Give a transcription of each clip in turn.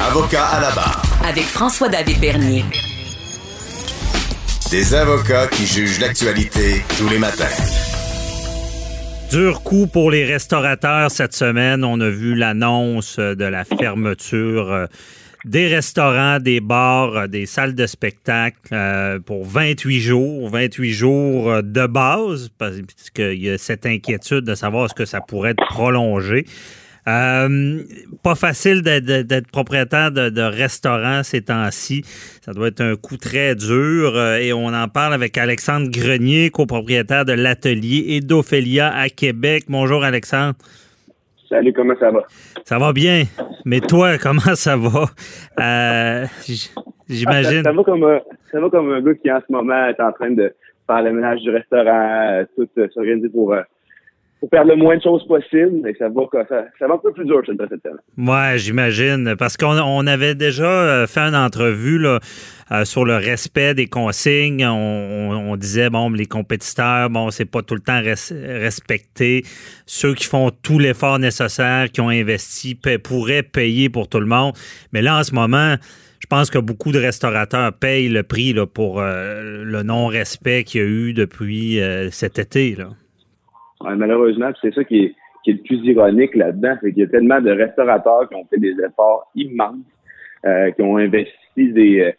Avocat à la barre. Avec François-David Bernier. Des avocats qui jugent l'actualité tous les matins. Dur coup pour les restaurateurs cette semaine. On a vu l'annonce de la fermeture euh, des restaurants, des bars, euh, des salles de spectacle euh, pour 28 jours, 28 jours de base, parce qu'il y a cette inquiétude de savoir est-ce que ça pourrait être prolongé. Euh, pas facile d'être propriétaire de, de, restaurant ces temps-ci. Ça doit être un coup très dur. Euh, et on en parle avec Alexandre Grenier, copropriétaire de l'atelier et d'Ophélia à Québec. Bonjour Alexandre. Salut, comment ça va? Ça va bien. Mais toi, comment ça va? Euh, J'imagine. Ça, va comme un, ça va comme un gars qui en ce moment est en train de faire le ménage du restaurant, tout s'organiser pour pour faire le moins de choses possible, mais ça va, ça, ça va un peu plus dur, cette semaine. Ouais, j'imagine. Parce qu'on on avait déjà euh, fait une entrevue là, euh, sur le respect des consignes. On, disait, bon, les compétiteurs, bon, c'est pas tout le temps respecté. Ceux qui font tout l'effort nécessaire, qui ont investi, pourraient payer pour tout le monde. Mais là, en ce moment, je pense que beaucoup de restaurateurs payent le prix là, pour euh, le non-respect qu'il y a eu depuis cet été. Là malheureusement, c'est ça qui est, qui est le plus ironique là-dedans, c'est qu'il y a tellement de restaurateurs qui ont fait des efforts immenses, euh, qui ont investi des, euh,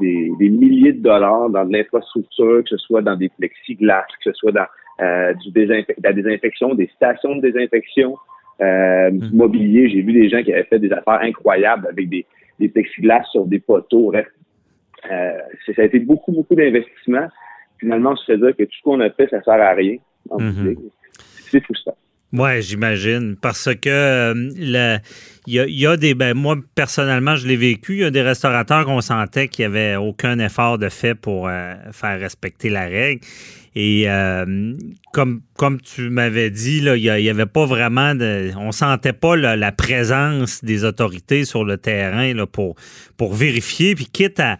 des, des, milliers de dollars dans de l'infrastructure, que ce soit dans des plexiglas, que ce soit dans euh, du la désinfection, des stations de désinfection, euh, du mm. mobilier. J'ai vu des gens qui avaient fait des affaires incroyables avec des, des plexiglas sur des poteaux. Bref, euh, ça a été beaucoup, beaucoup d'investissements. Finalement, on se fait dire que tout ce qu'on a fait, ça sert à rien. Mm-hmm c'est ça. Oui, j'imagine. Parce que euh, il y, a, des. Ben, moi, personnellement, je l'ai vécu. Il y a des restaurateurs qu'on sentait qu'il n'y avait aucun effort de fait pour euh, faire respecter la règle. Et euh, comme, comme tu m'avais dit, il n'y avait pas vraiment de. On sentait pas la présence des autorités sur le terrain là, pour, pour vérifier. Puis quitte à,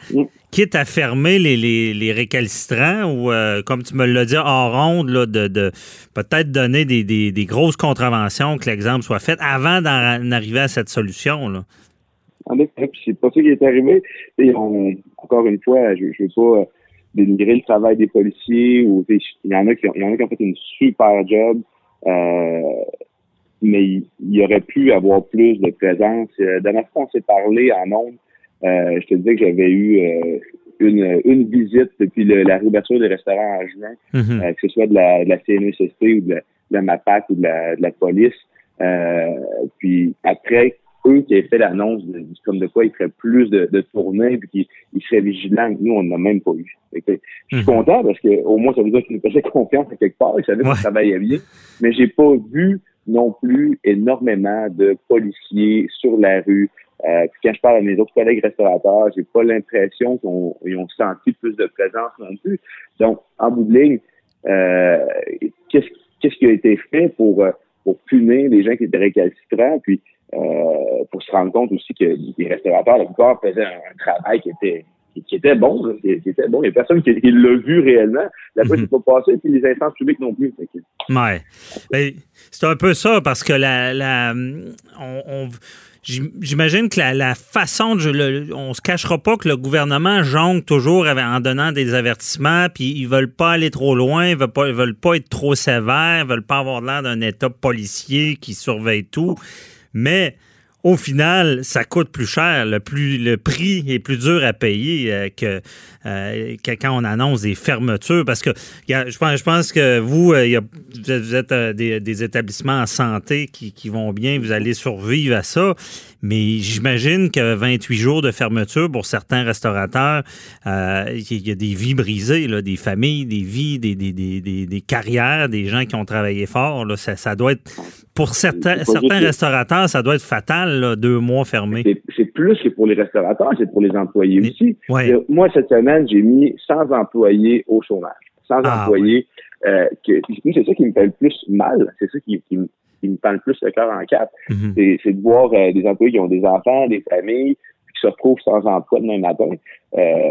quitte à fermer les, les, récalcitrants ou, euh, comme tu me l'as dit en ronde, là, de, de peut-être donner des, des, grosses contraventions, que l'exemple soit fait avant d'en arriver à cette solution. Là? En effet, c'est pas ça qui est arrivé. Et on, encore une fois, je ne veux pas dénigrer le travail des policiers ou il y en a qui ont, y en a qui ont fait une super job. Euh, mais il, y aurait pu avoir plus de présence. Euh, dernière fois, on s'est parlé en nombre. Euh, je te disais que j'avais eu euh, une, une visite depuis le, la réouverture des restaurants en juin, mhm. euh, que ce soit de la, de la CNESST ou de la, de la MAPAC ou de la, de la police. Puis après eux qui avaient fait l'annonce comme de quoi ils feraient plus de, de tournées puis qu'ils ils seraient vigilants. Nous, on n'a même pas eu. je suis mhm. content parce que au moins ça veut dire qu'ils nous faisaient confiance à quelque part. Ils savaient ouais. qu'on travaillait bien. Mais j'ai pas vu non plus énormément de policiers sur la rue. Euh, quand je parle à mes autres collègues restaurateurs, j'ai pas l'impression qu'ils ont senti plus de présence non plus. Donc, en bout de ligne, euh, qu'est-ce, qu'est-ce qui a été fait pour, euh, pour punir les gens qui étaient récalcitrants? Puis euh, pour se rendre compte aussi que les restaurateurs, la plupart, faisaient un, travail qui était qui, était bon, qui, était bon. Il n'y a personne qui, l'a vu réellement. La fois, c'est pas passé, puis les instances publiques non plus. Ouais. Ben, c'est un peu ça, parce que la, la on, J'imagine que la, façon de. on se cachera pas que le gouvernement jongle toujours en donnant des avertissements, puis ils veulent pas aller trop loin, ils veulent pas, ils veulent pas être trop sévères, ils veulent pas avoir l'air d'un État policier qui surveille tout. Mais au final, ça coûte plus cher. Le, plus, le prix est plus dur à payer euh, euh, que, quand on annonce des fermetures. Parce que je, pense, je pense que vous, euh, vous êtes, des, établissements en santé qui, qui, vont bien, vous allez survivre à ça. Mais j'imagine que 28 jours de fermeture pour certains restaurateurs, il y a des vies brisées, là, des familles, des vies, des, des, des, des, carrières, des gens qui ont travaillé fort. Là. Ça, ça doit être pour certains, certains restaurateurs, ça doit être fatal, deux mois fermés. C'est plus que pour les restaurateurs, c'est pour les employés aussi. Moi, cette semaine, j'ai mis 100 employés au chômage. 100 ah, employés. Euh, c'est ça qui me fait le plus mal. C'est ça qui, qui, me fait le plus le cœur en quatre. Mm-hmm. C'est de voir euh, des employés qui ont des enfants, des familles, qui se retrouvent sans emploi demain matin. Euh,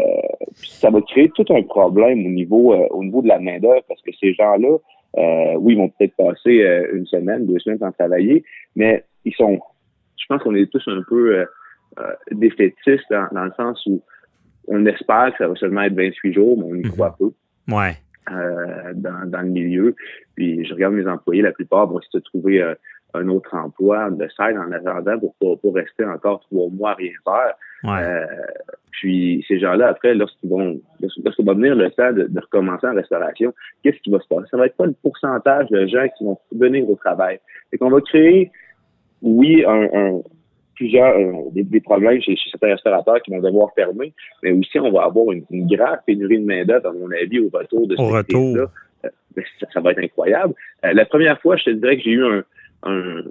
ça va créer tout un problème au niveau, euh, au niveau de la main-d'œuvre parce que ces gens-là, euh, oui, ils vont peut-être passer euh, une semaine, deux semaines sans travailler, mais ils sont, je pense qu'on est tous un peu défaitiste dans, dans, le sens où on espère que ça va seulement être 28 jours, mais on y Mhm. croit peu Ouais. euh, dans, dans le milieu. Puis je regarde mes employés, la plupart vont essayer de trouver euh, un autre emploi, de side en attendant pour pas pour rester encore trois mois à rien faire. Ouais. Euh, puis ces gens-là, après, lorsqu'ils vont, lorsqu'il va venir le temps de, de recommencer en restauration, qu'est-ce qui va se passer? Ça va être pas le pourcentage de gens qui vont venir au travail. C'est qu'on va créer, oui, un, un plusieurs euh, des, des, problèmes chez, chez, certains restaurateurs qui vont devoir fermer, mais aussi on va avoir une, une grave pénurie de main-d'œuvre, à mon avis, au retour de au retour. là Euh, ça, ça, va être incroyable. Euh, la première fois, je te dirais que j'ai eu un, un,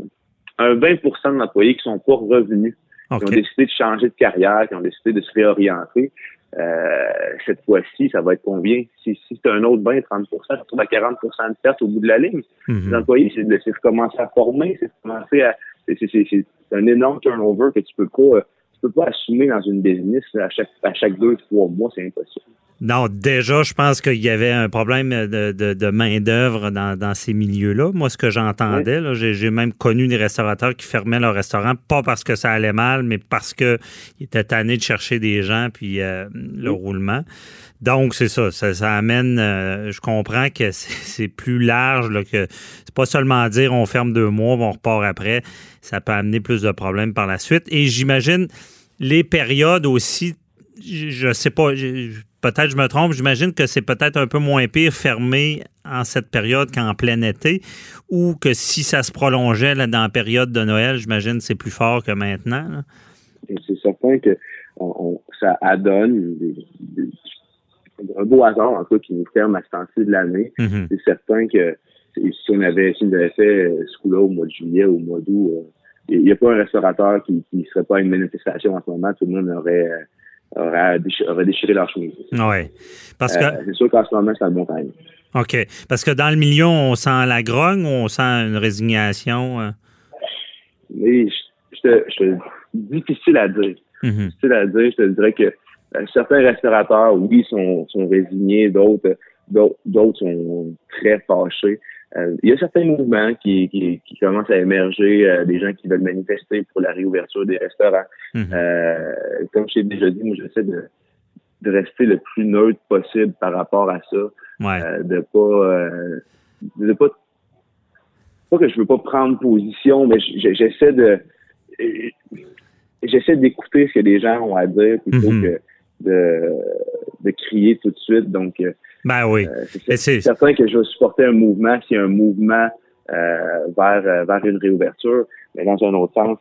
un 20 d'employés qui sont pas revenus Okay. qui ont décidé de changer de carrière, qui ont décidé de se réorienter. Euh, cette fois-ci, ça va être combien? Si, si c'est un autre 20, 30% ça retrouve à 40% de perte au bout de la ligne. Mm -hmm. Les employés, c'est de, de commencer à former, c'est de commencer à... C'est un énorme turnover que tu peux pas... Tu peux pas assumer dans une business à chaque, à chaque deux, trois mois, c'est impossible. Non, déjà, je pense qu'il y avait un problème de, de, de main-d'œuvre dans, dans, ces milieux-là. Moi, ce que j'entendais, oui. j'ai même connu des restaurateurs qui fermaient leur restaurant, pas parce que ça allait mal, mais parce qu'ils étaient tannés de chercher des gens puis euh, le oui. roulement. Donc, c'est ça, ça, amène, euh, je comprends que c'est plus large, que c'est pas seulement dire on ferme deux mois, on repart après. Ça peut amener plus de problèmes par la suite. Et j'imagine les périodes aussi, je sais pas, peut-être je me trompe, j'imagine que c'est peut-être un peu moins pire fermé en cette période qu'en plein été, ou que si ça se prolongeait là, dans la période de Noël, j'imagine c'est plus fort que maintenant. C'est certain que ça adonne des, un beau hasard en tout qui nous ferme à ce temps-ci de l'année. Mm -hmm. C'est certain que si on avait, si on avait fait ce coup-là au mois de juillet ou au mois d'août, il n'y a pas un restaurateur qui ne serait pas à une manifestation en ce moment. Tout le monde aurait aurait déchiré, aurait déchiré leur chemise. Oui. Parce que. Euh, c'est sûr qu'en ce moment, c'est un bon time. OK. Parce que dans le milieu, on sent la grogne ou on sent une résignation? Euh? Mais je, je, te, je difficile à dire. Mm -hmm. Difficile à dire. Je te dirais que euh, certains restaurateurs, oui, sont, sont résignés, d'autres d'autres sont très fâchés. Euh, il y a certains mouvements qui, qui, qui commencent à émerger, euh, des gens qui veulent manifester pour la réouverture des restaurants. Mm -hmm. euh, comme je t'ai déjà dit, moi j'essaie de, de rester le plus neutre possible par rapport à ça. Ouais. Euh, de pas de pas pas que je veux pas prendre position, mais j'essaie de j'essaie d'écouter ce que les gens ont à dire plutôt Mhm. que de, de crier tout de suite. Donc ben oui. Euh, c'est certain que je vais supporter un mouvement s'il y a un mouvement euh, vers, vers une réouverture, mais dans un autre sens,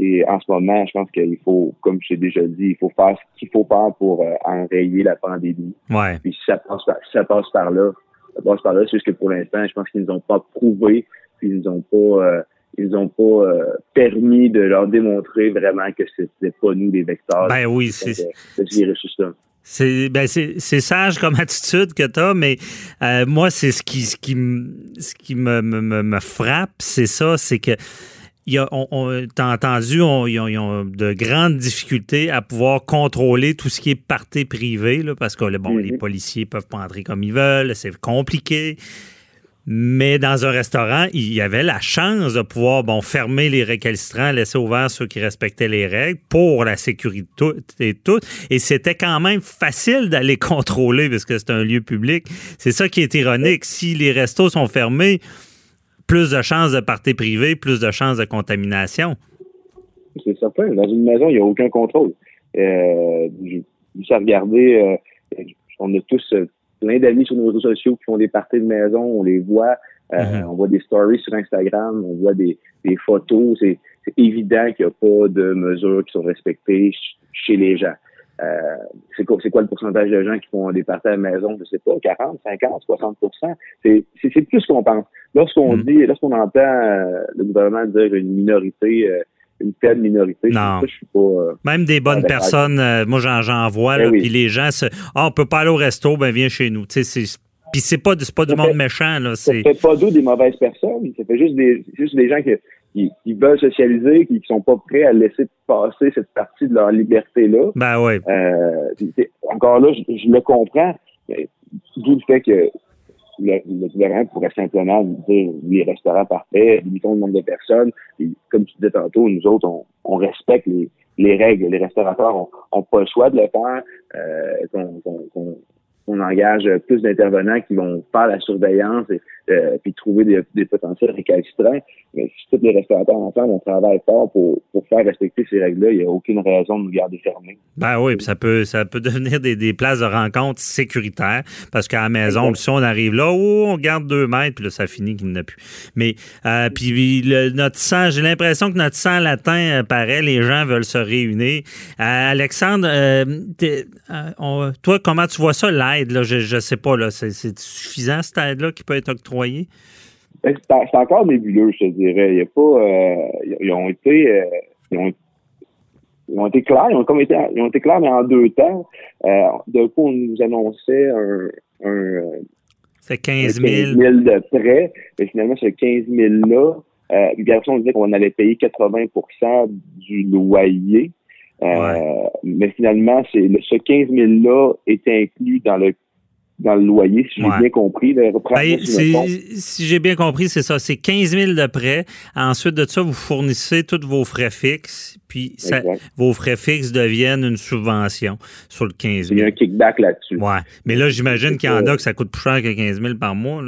et en ce moment, je pense qu'il faut, comme j'ai déjà dit, il faut faire ce qu'il faut faire pour euh, enrayer la pandémie. Ouais. Puis si ça passe par, si ça passe par là, ça passe par là, c'est juste que pour l'instant, je pense qu'ils nous ont pas prouvé, puis ils nous ont pas euh, ils ont pas euh, permis de leur démontrer vraiment que c'était pas nous les vecteurs. Ben oui, c'est système. C'est ben c'est sage comme attitude que tu as, mais euh, moi, c'est ce qui, ce qui, ce qui me, me, me frappe, c'est ça, c'est que il y a, on, on t'as entendu, on, ils, ont, ils, ont, de grandes difficultés à pouvoir contrôler tout ce qui est partie privée, là, parce que bon, mm -hmm. les policiers peuvent pas entrer comme ils veulent, c'est compliqué. Mais dans un restaurant, il y avait la chance de pouvoir bon, fermer les récalcitrants, laisser ouverts ceux qui respectaient les règles pour la sécurité et tout. Et c'était quand même facile d'aller contrôler parce que c'est un lieu public. C'est ça qui est ironique. Si les restos sont fermés, plus de chances de parties privées, plus de chances de contamination. C'est certain. Dans une maison, il n'y a aucun contrôle. Euh, juste à regarder, euh, on a tous plein d'amis sur nos réseaux sociaux qui font des parties de maison, on les voit, euh, mm -hmm. on voit des stories sur Instagram, on voit des, des photos. C'est évident qu'il n'y a pas de mesures qui sont respectées chez les gens. Euh, c'est quoi, quoi le pourcentage de gens qui font des parties à la maison? Je sais pas, 40, 50, 60% C'est plus qu'on pense. Lorsqu'on mm -hmm. dit, lorsqu'on entend euh, le gouvernement dire une minorité, euh, une telle minorité. Non. Ça, je suis pas, euh, Même des bonnes personnes, euh, moi j'en vois, oui. puis les gens, se, ah, on peut pas aller au resto, ben viens chez nous. Puis c'est pas, pas du monde méchant, là. Ça fait pas d'eux des mauvaises personnes. Ça fait juste des, juste des gens qui, qui, qui veulent socialiser, qui, qui sont pas prêts à laisser passer cette partie de leur liberté-là. ben ouais. Euh, encore là, je, je le comprends. D'où le fait que le, gouvernement pourrait simplement dire les restaurants parfaits, limitons le nombre de personnes. Comme tu disais tantôt, nous autres, on, respecte les, les règles. Les restaurateurs ont, pas le choix de le faire. Euh, on engage plus d'intervenants qui vont faire la surveillance euh, puis trouver des, des, potentiels récalcitrants. Mais si tous les restaurateurs ensemble, on travaille fort pour, pour faire respecter ces règles-là, il n'y a aucune raison de nous garder fermés. Ben oui, puis ça peut, ça peut devenir des, des places de rencontre sécuritaires parce qu'à la maison, si on arrive là, oh, on garde deux mètres, puis là, ça finit qu'il n'y a plus. Mais euh, puis notre sang, j'ai l'impression que notre sang latin euh, paraît, les gens veulent se réunir. Euh, Alexandre, toi, comment tu vois ça, l'aide? Je ne sais pas, là, c'est suffisant cette aide-là qui peut être octroyée? Ben, c'est encore nébuleux, je te dirais. Il y a pas, euh, ils ont été, euh, ils, ont, été clairs, ils ont comme été, ils ont été clairs, mais en deux temps. Euh, D'un coup, on nous annonçait un, un c'est 15 000. 000 de prêts, mais finalement, ce 15 000-là, euh, on disait qu'on allait payer 80% du loyer. Euh, mais finalement, c'est ce 15 000-là est inclus dans le dans le loyer, si j'ai bien compris. Ben, si j'ai bien compris, c'est ça. C'est 15 000 de prêt. Ensuite de ça, vous fournissez tous vos frais fixes, puis vos frais fixes deviennent une subvention sur le 15 000. Il y a un kickback là-dessus. Ouais. Mais là, j'imagine qu'il y en a que ça coûte plus cher que 15 000 par mois.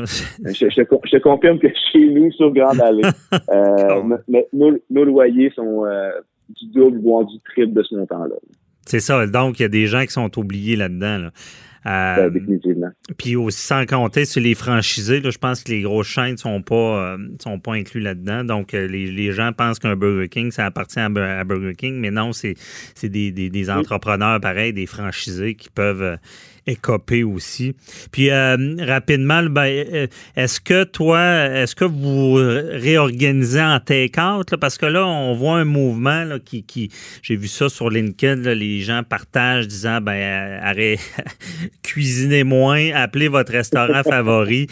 Je, te confirme que chez nous, sur Grande Allée, euh, nos, loyers sont euh, du double, voire du triple de ce montant-là. C'est ça. Donc, il y a des gens qui sont oubliés là-dedans. Là. Euh, définitivement. Puis aussi, sans compter sur les franchisés, là, je pense que les grosses chaînes ne sont, pas, euh, sont pas inclus là-dedans. Donc, euh, les, les, gens pensent qu'un Burger King, ça appartient à, Burger King, mais non, c'est des, des, des, entrepreneurs pareils, des franchisés qui peuvent écopé aussi. Puis euh, rapidement, ben, euh, est-ce que toi, est-ce que vous réorganisez en take-out? Parce que là, on voit un mouvement là, qui, j'ai vu ça sur LinkedIn, les gens partagent disant ben euh, arrêtez, cuisinez moins, appelez votre restaurant favori,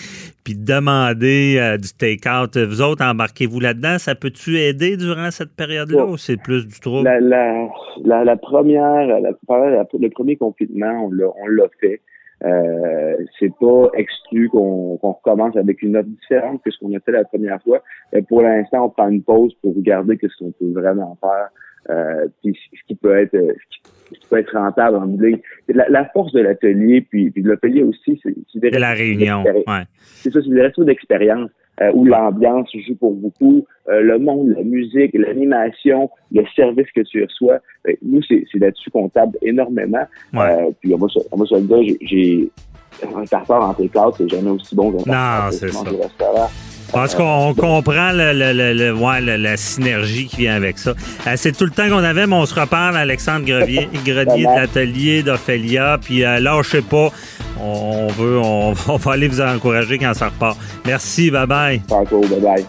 puis demandez du take-out. Vous autres, embarquez-vous là-dedans? Ça peut-tu aider durant cette période-là ou c'est plus du trouble? La, la, la, première, le premier confinement, on l'a fait. Euh, c'est pas exclu qu'on recommence avec une offre différente que ce qu'on a fait la première fois. Mais pour l'instant, on prend une pause pour regarder ce qu'on peut vraiment faire. Euh, puis ce qui peut être ce qui peut être rentable en ligne. La, la force de l'atelier, puis, puis de l'atelier aussi, c'est des la réunion. Ouais. C'est ça, c'est des restos d'expérience. Euh, où l'ambiance joue pour beaucoup, euh, le monde, la musique, l'animation, le service que tu reçois. Ben, nous, c'est là-dessus qu'on table énormément. Euh, puis on va, on va se le dire, j'ai un tartare en take-out, c'est jamais aussi bon qu'un Non, Parce qu'on comprend le, le, le, ouais, la synergie qui vient avec ça. c'est tout le temps qu'on avait, mais on se reparle, Alexandre Grenier, Grenier de l'atelier d'Ophélia. Puis euh, lâchez pas, on, veut, on, va aller vous encourager quand ça repart. Merci, bye bye. bye bye.